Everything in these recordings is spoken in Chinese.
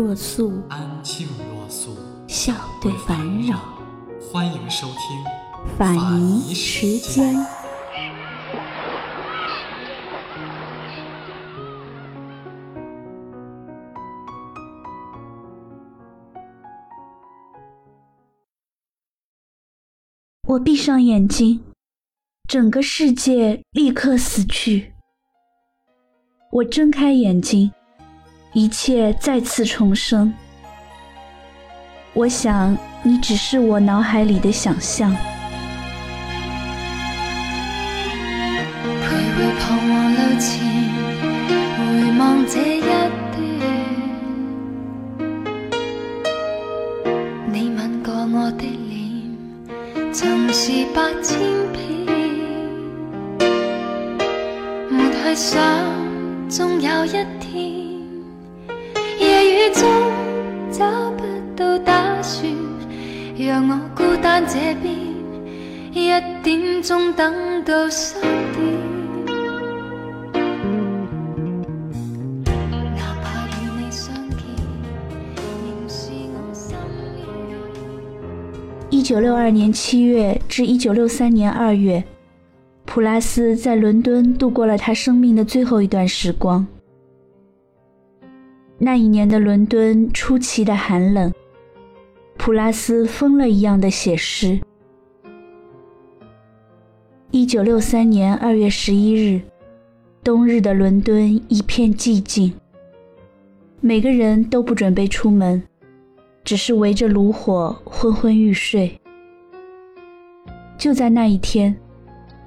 若素，安静若素，笑对烦扰。欢迎收听法尼时间。我闭上眼睛，整个世界立刻死去。我睁开眼睛，一切再次重生。我想，你只是我脑海里的想象。让我孤单这边，一点钟等到三点。一九六二年七月至一九六三年二月，普拉斯在伦敦度过了他生命的最后一段时光。那一年的伦敦出奇的寒冷，普拉斯疯了一样的写诗。一九六三年二月十一日，冬日的伦敦一片寂静，每个人都不准备出门，只是围着炉火昏昏欲睡。就在那一天，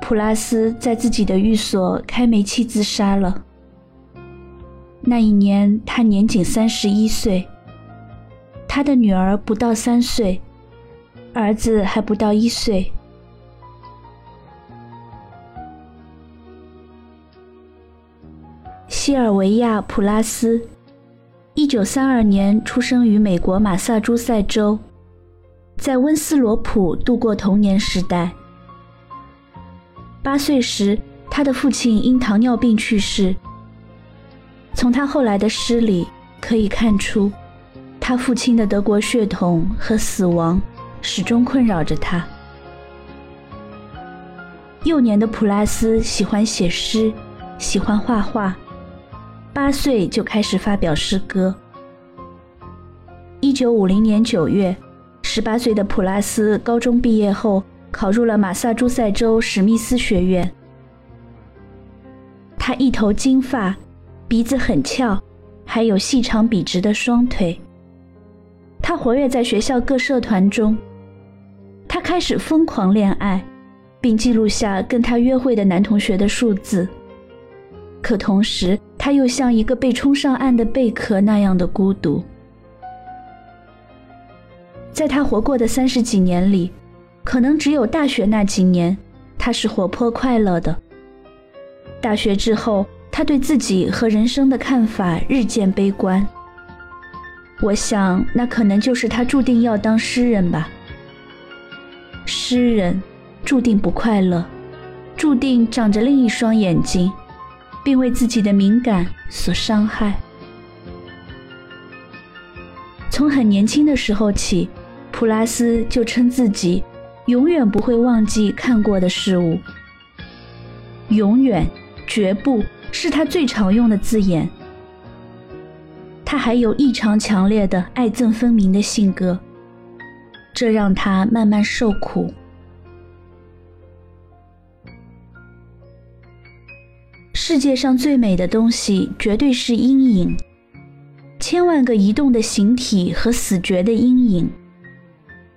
普拉斯在自己的寓所开煤气自杀了。那一年，他年仅三十一岁，他的女儿不到三岁，儿子还不到一岁。西尔维亚·普拉斯，一九三二年出生于美国马萨诸塞州，在温斯罗普度过童年时代。八岁时，他的父亲因糖尿病去世。从他后来的诗里可以看出，他父亲的德国血统和死亡始终困扰着他。幼年的普拉斯喜欢写诗，喜欢画画，八岁就开始发表诗歌。一九五零年九月，十八岁的普拉斯高中毕业后，考入了马萨诸塞州史密斯学院。他一头金发。鼻子很翘，还有细长笔直的双腿。他活跃在学校各社团中。他开始疯狂恋爱，并记录下跟他约会的男同学的数字。可同时，他又像一个被冲上岸的贝壳那样的孤独。在他活过的三十几年里，可能只有大学那几年，他是活泼快乐的。大学之后。他对自己和人生的看法日渐悲观。我想，那可能就是他注定要当诗人吧。诗人注定不快乐，注定长着另一双眼睛，并为自己的敏感所伤害。从很年轻的时候起，普拉斯就称自己永远不会忘记看过的事物。永远，绝不。是他最常用的字眼。他还有异常强烈的爱憎分明的性格，这让他慢慢受苦。世界上最美的东西绝对是阴影，千万个移动的形体和死绝的阴影，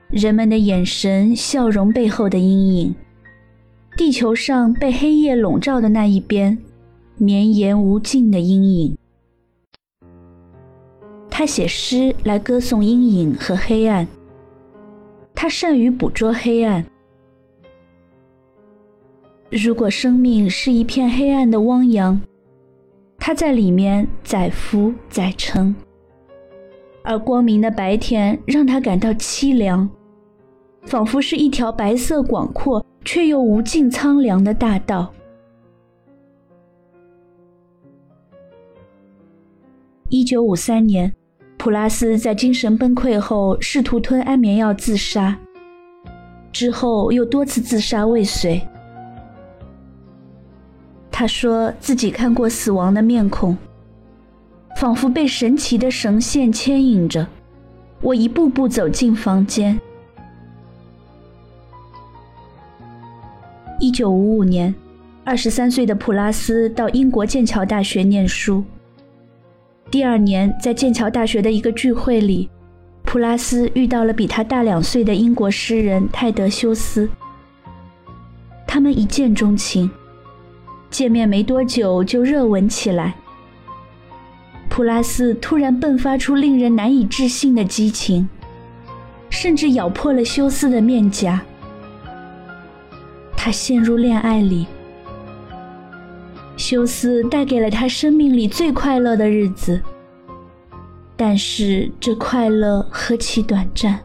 人们的眼神、笑容背后的阴影，地球上被黑夜笼罩的那一边。绵延无尽的阴影。他写诗来歌颂阴影和黑暗。他善于捕捉黑暗。如果生命是一片黑暗的汪洋，他在里面载浮载沉；而光明的白天让他感到凄凉，仿佛是一条白色广阔却又无尽苍凉的大道。一九五三年，普拉斯在精神崩溃后试图吞安眠药自杀，之后又多次自杀未遂。他说自己看过死亡的面孔，仿佛被神奇的绳线牵引着，我一步步走进房间。一九五五年，二十三岁的普拉斯到英国剑桥大学念书。第二年，在剑桥大学的一个聚会里，普拉斯遇到了比他大两岁的英国诗人泰德修斯，他们一见钟情。见面没多久就热吻起来。普拉斯突然迸发出令人难以置信的激情，甚至咬破了休斯的面颊。他陷入恋爱里。休斯带给了他生命里最快乐的日子，但是这快乐何其短暂。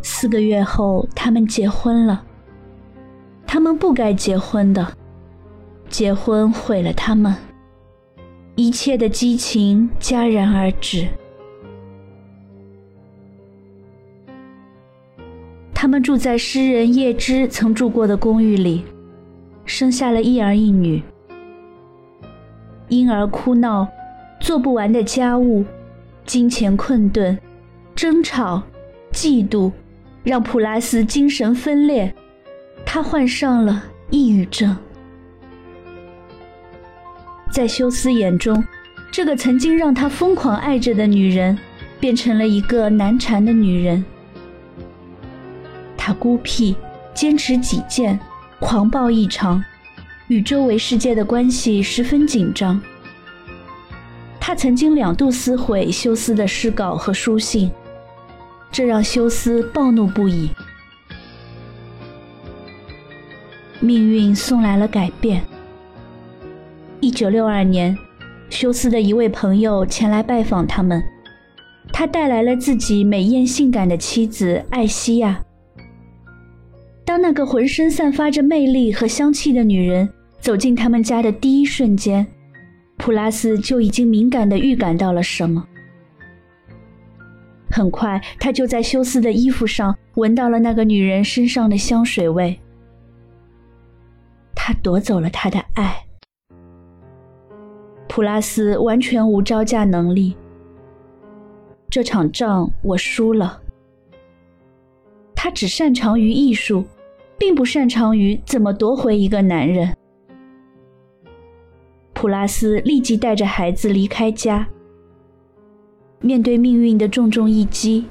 四个月后，他们结婚了。他们不该结婚的，结婚毁了他们，一切的激情戛然而止。他们住在诗人叶芝曾住过的公寓里，生下了一儿一女。婴儿哭闹，做不完的家务，金钱困顿，争吵，嫉妒，让普拉斯精神分裂。他患上了抑郁症。在休斯眼中，这个曾经让他疯狂爱着的女人，变成了一个难缠的女人。他孤僻，坚持己见，狂暴异常，与周围世界的关系十分紧张。他曾经两度撕毁休斯的诗稿和书信，这让休斯暴怒不已。命运送来了改变。一九六二年，休斯的一位朋友前来拜访他们，他带来了自己美艳性感的妻子艾希亚。当那个浑身散发着魅力和香气的女人走进他们家的第一瞬间，普拉斯就已经敏感地预感到了什么。很快，他就在休斯的衣服上闻到了那个女人身上的香水味。他夺走了他的爱。普拉斯完全无招架能力。这场仗我输了。他只擅长于艺术，并不擅长于怎么夺回一个男人。普拉斯立即带着孩子离开家。面对命运的重重一击，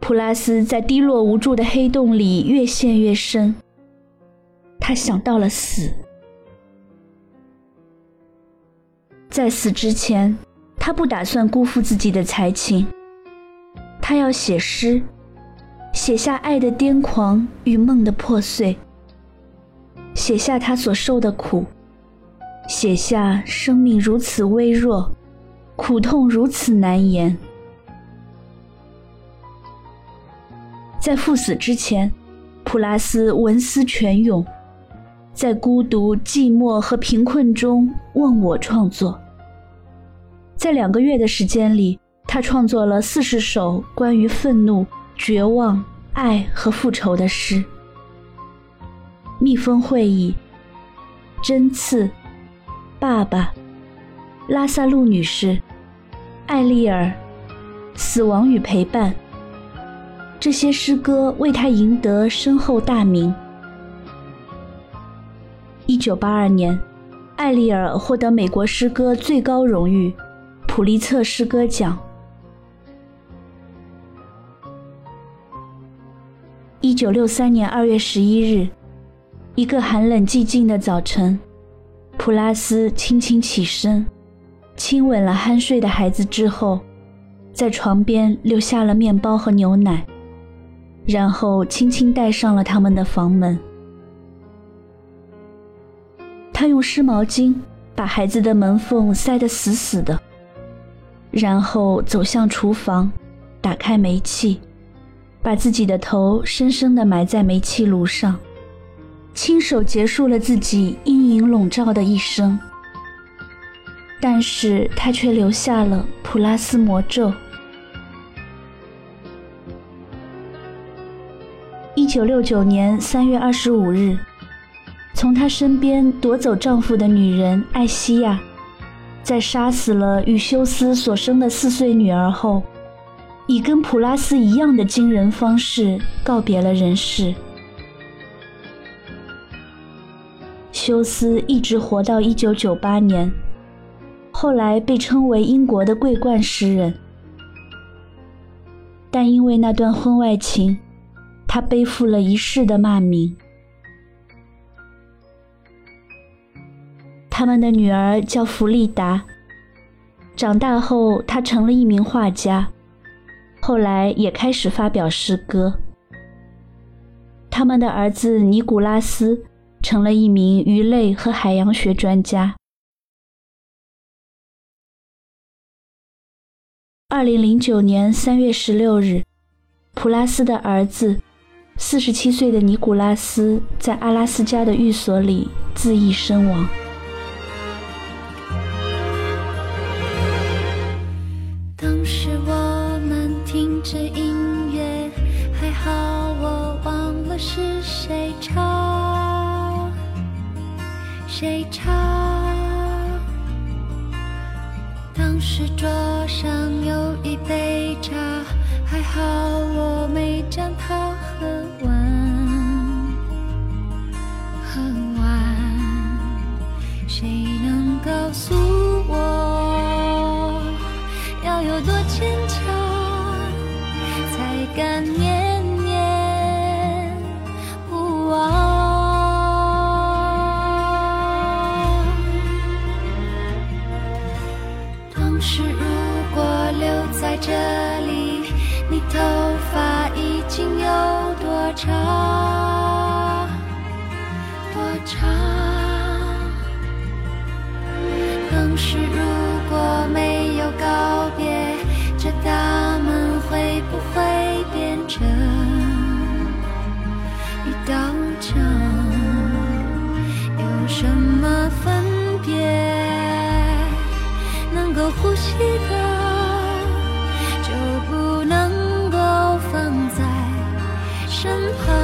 普拉斯在低落无助的黑洞里越陷越深。他想到了死，在死之前，他不打算辜负自己的才情。他要写诗，写下爱的癫狂与梦的破碎，写下他所受的苦，写下生命如此微弱，苦痛如此难言。在赴死之前，普拉斯文思泉涌。在孤独、寂寞和贫困中忘我创作。在两个月的时间里，他创作了四十首关于愤怒、绝望、爱和复仇的诗。蜜蜂会议、针刺、爸爸、拉萨路女士、艾丽尔、死亡与陪伴，这些诗歌为他赢得深厚大名。一九八二年，艾丽尔获得美国诗歌最高荣誉——普利策诗歌奖。一九六三年二月十一日，一个寒冷寂静的早晨，普拉斯轻轻起身，亲吻了酣睡的孩子之后，在床边留下了面包和牛奶，然后轻轻带上了他们的房门。他用湿毛巾把孩子的门缝塞得死死的，然后走向厨房，打开煤气，把自己的头深深地埋在煤气炉上，亲手结束了自己阴影笼罩的一生。但是他却留下了普拉斯魔咒。一九六九年三月二十五日，从他身边夺走丈夫的女人艾西亚，在杀死了与休斯所生的四岁女儿后，以跟普拉斯一样的惊人方式告别了人世。休斯一直活到一九九八年。后来被称为英国的桂冠诗人，但因为那段婚外情，他背负了一世的骂名。他们的女儿叫弗利达，长大后她成了一名画家，后来也开始发表诗歌。他们的儿子尼古拉斯成了一名鱼类和海洋学专家。二零零九年三月十六日，普拉斯的儿子，四十七岁的尼古拉斯，在阿拉斯加的寓所里自缢身亡。长？多长？当时如果没有告别，这大门会不会变成一道墙？有什么分别？能够呼吸的，身旁。